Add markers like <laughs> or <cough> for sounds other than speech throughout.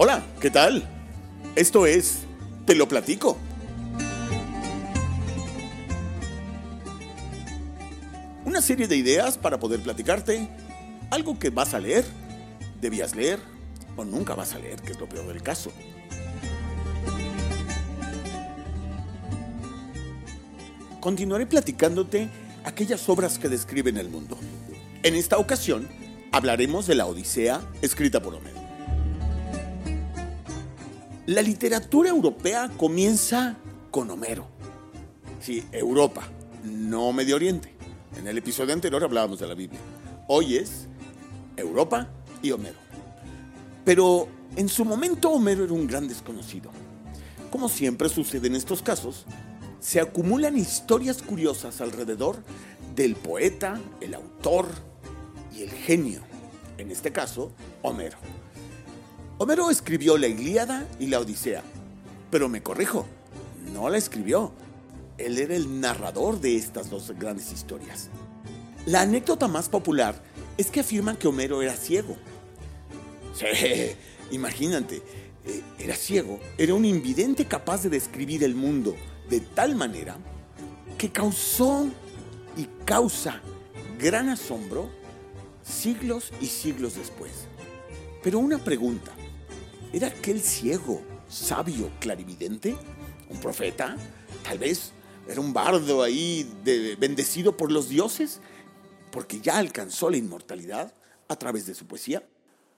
Hola, ¿qué tal? Esto es Te lo platico. Una serie de ideas para poder platicarte algo que vas a leer, debías leer o nunca vas a leer, que es lo peor del caso. Continuaré platicándote aquellas obras que describen el mundo. En esta ocasión hablaremos de la Odisea escrita por Homero. La literatura europea comienza con Homero. Sí, Europa, no Medio Oriente. En el episodio anterior hablábamos de la Biblia. Hoy es Europa y Homero. Pero en su momento Homero era un gran desconocido. Como siempre sucede en estos casos, se acumulan historias curiosas alrededor del poeta, el autor y el genio, en este caso, Homero. Homero escribió la Ilíada y la Odisea, pero me corrijo, no la escribió. Él era el narrador de estas dos grandes historias. La anécdota más popular es que afirman que Homero era ciego. Sí, <laughs> imagínate, eh, era ciego, era un invidente capaz de describir el mundo de tal manera que causó y causa gran asombro siglos y siglos después. Pero una pregunta, ¿era aquel ciego, sabio, clarividente? ¿Un profeta? Tal vez era un bardo ahí bendecido por los dioses, porque ya alcanzó la inmortalidad a través de su poesía.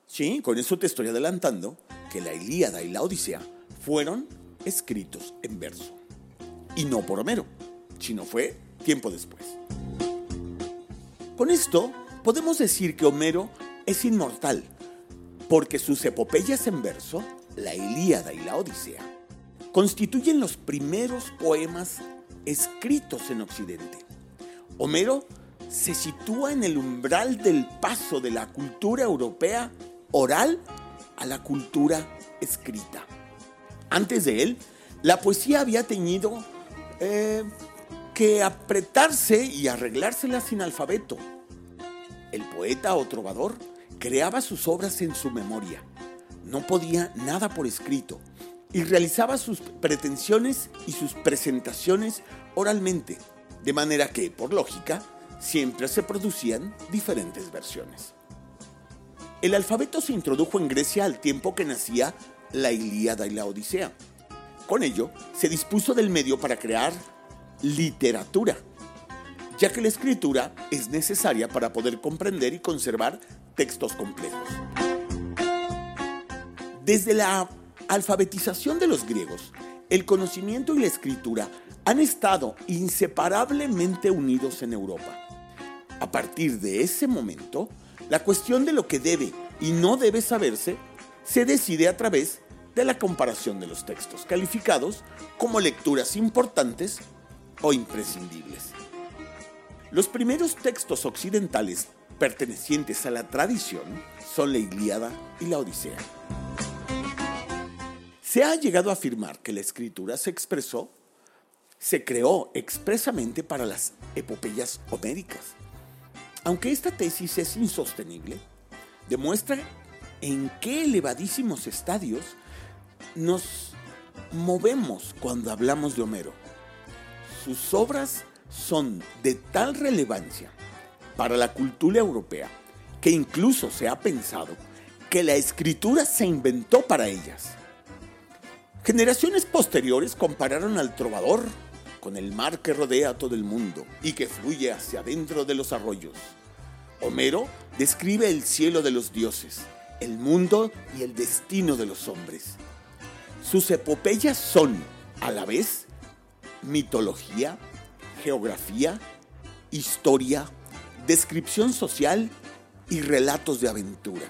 Sí, con eso te estoy adelantando que la Ilíada y la Odisea fueron escritos en verso. Y no por Homero, sino fue tiempo después. Con esto podemos decir que Homero es inmortal, porque sus epopeyas en verso, la Ilíada y la Odisea, constituyen los primeros poemas escritos en Occidente. Homero se sitúa en el umbral del paso de la cultura europea oral a la cultura escrita. Antes de él, la poesía había tenido eh, que apretarse y arreglársela sin alfabeto. El poeta o trovador creaba sus obras en su memoria. No podía nada por escrito y realizaba sus pretensiones y sus presentaciones oralmente, de manera que, por lógica, siempre se producían diferentes versiones. El alfabeto se introdujo en Grecia al tiempo que nacía la Ilíada y la Odisea. Con ello, se dispuso del medio para crear literatura, ya que la escritura es necesaria para poder comprender y conservar textos complejos. Desde la alfabetización de los griegos, el conocimiento y la escritura han estado inseparablemente unidos en Europa. A partir de ese momento, la cuestión de lo que debe y no debe saberse se decide a través de la comparación de los textos calificados como lecturas importantes o imprescindibles. Los primeros textos occidentales pertenecientes a la tradición son la Ilíada y la Odisea. Se ha llegado a afirmar que la escritura se expresó, se creó expresamente para las epopeyas homéricas. Aunque esta tesis es insostenible, demuestra en qué elevadísimos estadios nos movemos cuando hablamos de Homero. Sus obras son de tal relevancia para la cultura europea que incluso se ha pensado que la escritura se inventó para ellas. Generaciones posteriores compararon al trovador con el mar que rodea todo el mundo y que fluye hacia adentro de los arroyos. Homero describe el cielo de los dioses, el mundo y el destino de los hombres. Sus epopeyas son, a la vez, mitología, geografía, historia, descripción social y relatos de aventura.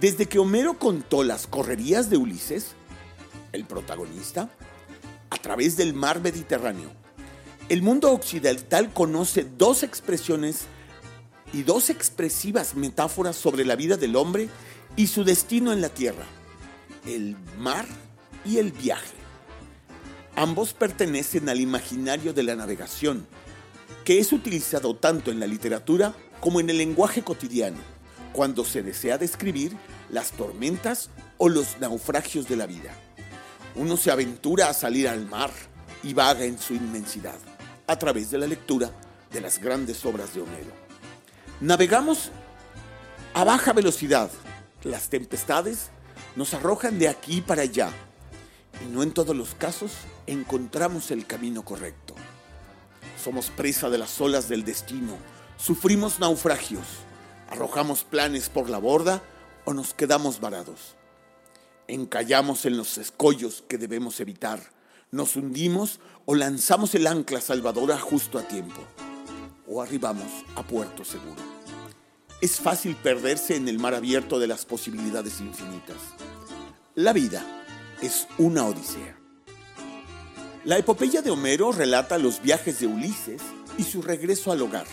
Desde que Homero contó las correrías de Ulises, el protagonista, a través del mar Mediterráneo, el mundo occidental conoce dos expresiones y dos expresivas metáforas sobre la vida del hombre y su destino en la tierra, el mar y el viaje. Ambos pertenecen al imaginario de la navegación, que es utilizado tanto en la literatura como en el lenguaje cotidiano, cuando se desea describir las tormentas o los naufragios de la vida. Uno se aventura a salir al mar y vaga en su inmensidad a través de la lectura de las grandes obras de Homero. Navegamos a baja velocidad. Las tempestades nos arrojan de aquí para allá y no en todos los casos encontramos el camino correcto. Somos presa de las olas del destino, sufrimos naufragios, arrojamos planes por la borda o nos quedamos varados. Encallamos en los escollos que debemos evitar, nos hundimos o lanzamos el ancla salvadora justo a tiempo, o arribamos a puerto seguro. Es fácil perderse en el mar abierto de las posibilidades infinitas. La vida es una odisea. La epopeya de Homero relata los viajes de Ulises y su regreso al hogar.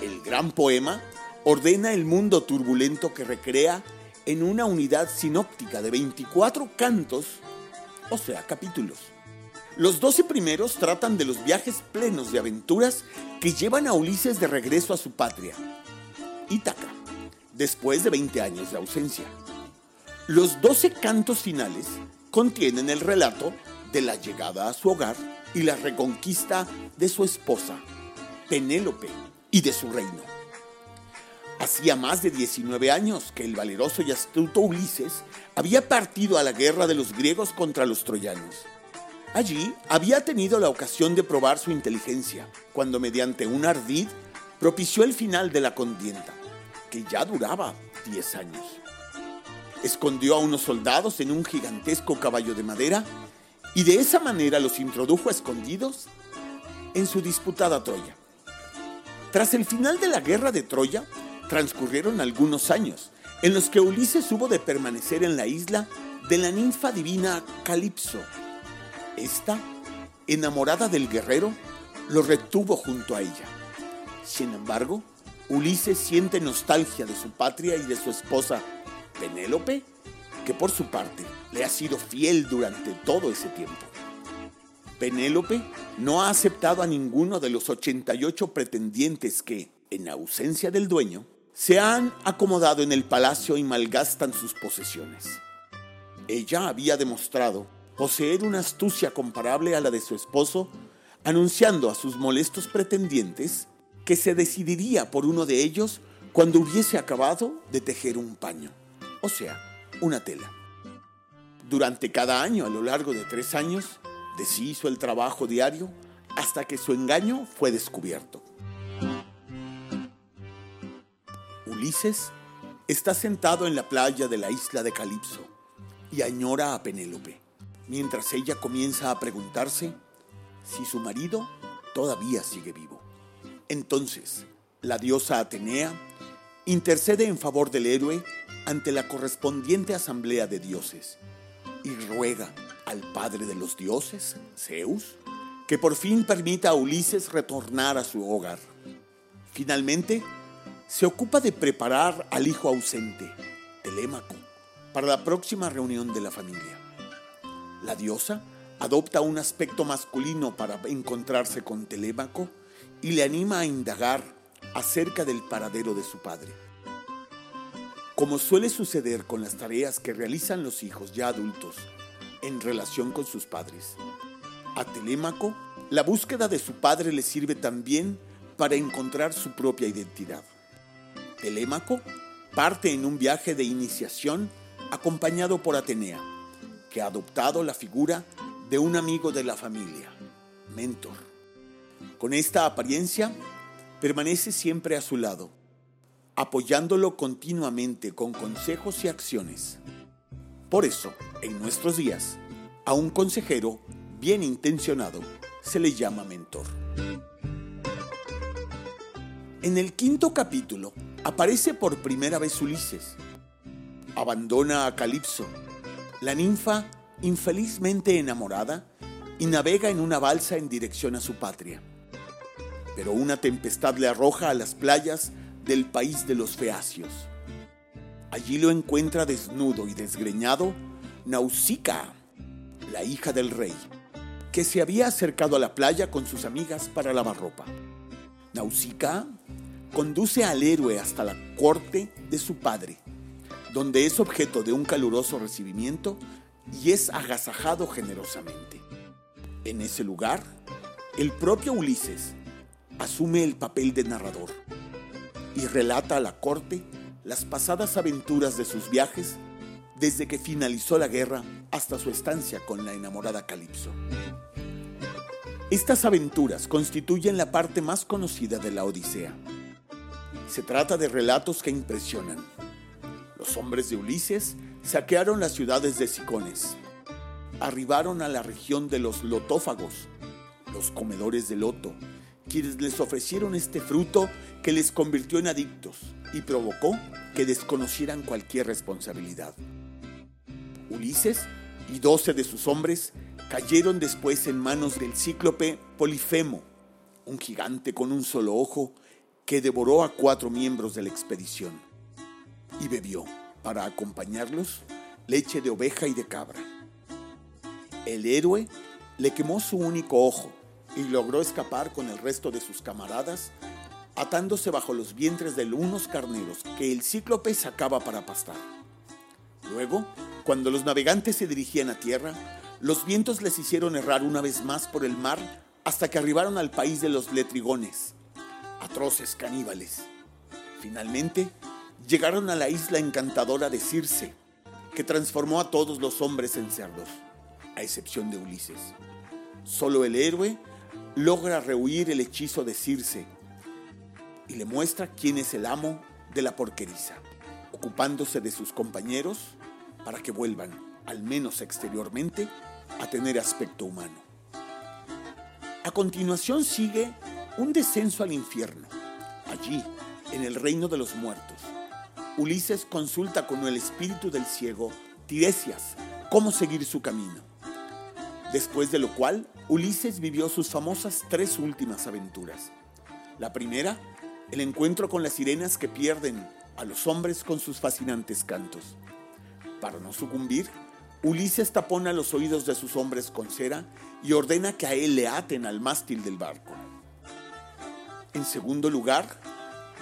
El gran poema ordena el mundo turbulento que recrea en una unidad sinóptica de 24 cantos, o sea, capítulos. Los 12 primeros tratan de los viajes plenos de aventuras que llevan a Ulises de regreso a su patria, Ítaca, después de 20 años de ausencia. Los 12 cantos finales contienen el relato de la llegada a su hogar y la reconquista de su esposa, Penélope, y de su reino. Hacía más de 19 años que el valeroso y astuto Ulises había partido a la guerra de los griegos contra los troyanos. Allí había tenido la ocasión de probar su inteligencia, cuando mediante un ardid propició el final de la contienda, que ya duraba 10 años. Escondió a unos soldados en un gigantesco caballo de madera y de esa manera los introdujo escondidos en su disputada Troya. Tras el final de la guerra de Troya, transcurrieron algunos años en los que Ulises hubo de permanecer en la isla de la ninfa divina Calipso. Esta, enamorada del guerrero, lo retuvo junto a ella. Sin embargo, Ulises siente nostalgia de su patria y de su esposa, Penélope, por su parte le ha sido fiel durante todo ese tiempo. Penélope no ha aceptado a ninguno de los 88 pretendientes que, en ausencia del dueño, se han acomodado en el palacio y malgastan sus posesiones. Ella había demostrado poseer una astucia comparable a la de su esposo, anunciando a sus molestos pretendientes que se decidiría por uno de ellos cuando hubiese acabado de tejer un paño, o sea, una tela. Durante cada año, a lo largo de tres años, deshizo el trabajo diario hasta que su engaño fue descubierto. Ulises está sentado en la playa de la isla de Calipso y añora a Penélope, mientras ella comienza a preguntarse si su marido todavía sigue vivo. Entonces, la diosa Atenea intercede en favor del héroe ante la correspondiente asamblea de dioses y ruega al padre de los dioses, Zeus, que por fin permita a Ulises retornar a su hogar. Finalmente, se ocupa de preparar al hijo ausente, Telémaco, para la próxima reunión de la familia. La diosa adopta un aspecto masculino para encontrarse con Telémaco y le anima a indagar acerca del paradero de su padre. Como suele suceder con las tareas que realizan los hijos ya adultos en relación con sus padres, a Telémaco la búsqueda de su padre le sirve también para encontrar su propia identidad. Telémaco parte en un viaje de iniciación acompañado por Atenea, que ha adoptado la figura de un amigo de la familia, mentor. Con esta apariencia, permanece siempre a su lado, apoyándolo continuamente con consejos y acciones. Por eso, en nuestros días, a un consejero bien intencionado se le llama mentor. En el quinto capítulo aparece por primera vez Ulises. Abandona a Calipso, la ninfa infelizmente enamorada, y navega en una balsa en dirección a su patria. Pero una tempestad le arroja a las playas del país de los feacios. Allí lo encuentra desnudo y desgreñado Nausicaa, la hija del rey, que se había acercado a la playa con sus amigas para lavar ropa. Nausicaa conduce al héroe hasta la corte de su padre, donde es objeto de un caluroso recibimiento y es agasajado generosamente. En ese lugar, el propio Ulises asume el papel de narrador y relata a la corte las pasadas aventuras de sus viajes desde que finalizó la guerra hasta su estancia con la enamorada Calipso. Estas aventuras constituyen la parte más conocida de la Odisea. Se trata de relatos que impresionan. Los hombres de Ulises saquearon las ciudades de Sicones, arribaron a la región de los lotófagos, los comedores de loto, quienes les ofrecieron este fruto que les convirtió en adictos y provocó que desconocieran cualquier responsabilidad. Ulises y doce de sus hombres cayeron después en manos del cíclope Polifemo, un gigante con un solo ojo que devoró a cuatro miembros de la expedición y bebió, para acompañarlos, leche de oveja y de cabra. El héroe le quemó su único ojo y logró escapar con el resto de sus camaradas, atándose bajo los vientres de unos carneros que el cíclope sacaba para pastar. Luego, cuando los navegantes se dirigían a tierra, los vientos les hicieron errar una vez más por el mar hasta que arribaron al país de los letrigones, atroces caníbales. Finalmente, llegaron a la isla encantadora de Circe, que transformó a todos los hombres en cerdos, a excepción de Ulises. Solo el héroe logra rehuir el hechizo de Circe y le muestra quién es el amo de la porqueriza, ocupándose de sus compañeros para que vuelvan, al menos exteriormente, a tener aspecto humano. A continuación sigue un descenso al infierno. Allí, en el reino de los muertos, Ulises consulta con el espíritu del ciego, Tiresias, cómo seguir su camino. Después de lo cual, Ulises vivió sus famosas tres últimas aventuras. La primera, el encuentro con las sirenas que pierden a los hombres con sus fascinantes cantos. Para no sucumbir, Ulises tapona los oídos de sus hombres con cera y ordena que a él le aten al mástil del barco. En segundo lugar,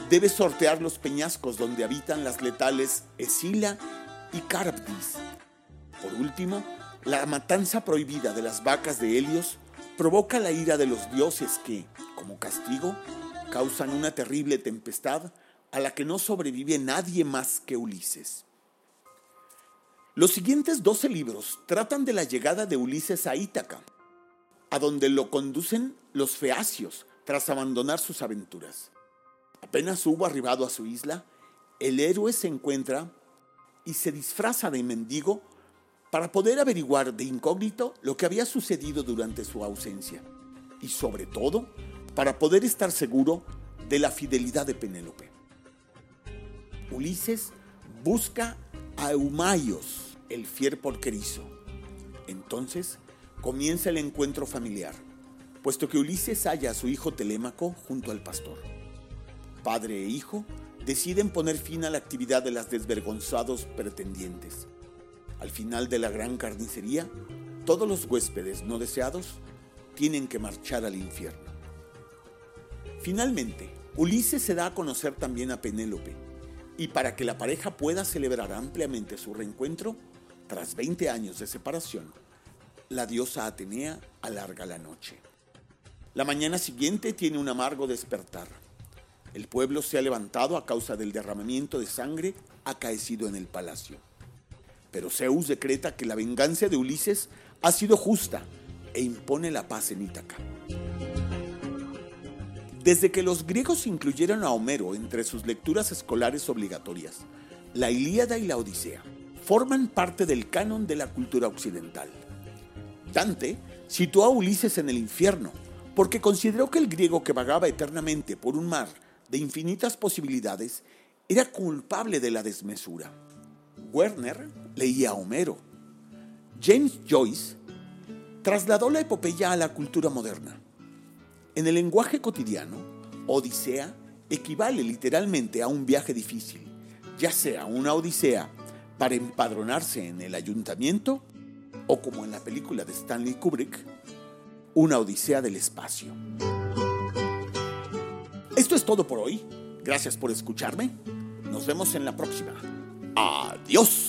debe sortear los peñascos donde habitan las letales Escila y Carabdis. Por último, la matanza prohibida de las vacas de Helios provoca la ira de los dioses que, como castigo, causan una terrible tempestad a la que no sobrevive nadie más que Ulises. Los siguientes 12 libros tratan de la llegada de Ulises a Ítaca, a donde lo conducen los feacios tras abandonar sus aventuras. Apenas hubo arribado a su isla, el héroe se encuentra y se disfraza de mendigo para poder averiguar de incógnito lo que había sucedido durante su ausencia y sobre todo para poder estar seguro de la fidelidad de Penélope. Ulises busca a Eumaios, el fier porquerizo. Entonces comienza el encuentro familiar, puesto que Ulises halla a su hijo Telémaco junto al pastor. Padre e hijo deciden poner fin a la actividad de las desvergonzados pretendientes. Al final de la gran carnicería, todos los huéspedes no deseados tienen que marchar al infierno. Finalmente, Ulises se da a conocer también a Penélope, y para que la pareja pueda celebrar ampliamente su reencuentro, tras 20 años de separación, la diosa Atenea alarga la noche. La mañana siguiente tiene un amargo despertar. El pueblo se ha levantado a causa del derramamiento de sangre acaecido en el palacio. Pero Zeus decreta que la venganza de Ulises ha sido justa e impone la paz en Ítaca. Desde que los griegos incluyeron a Homero entre sus lecturas escolares obligatorias, la Ilíada y la Odisea forman parte del canon de la cultura occidental. Dante situó a Ulises en el infierno porque consideró que el griego que vagaba eternamente por un mar de infinitas posibilidades era culpable de la desmesura. Werner leía a Homero. James Joyce trasladó la epopeya a la cultura moderna. En el lenguaje cotidiano, Odisea equivale literalmente a un viaje difícil, ya sea una odisea para empadronarse en el ayuntamiento o como en la película de Stanley Kubrick, una odisea del espacio. Esto es todo por hoy. Gracias por escucharme. Nos vemos en la próxima. Adiós.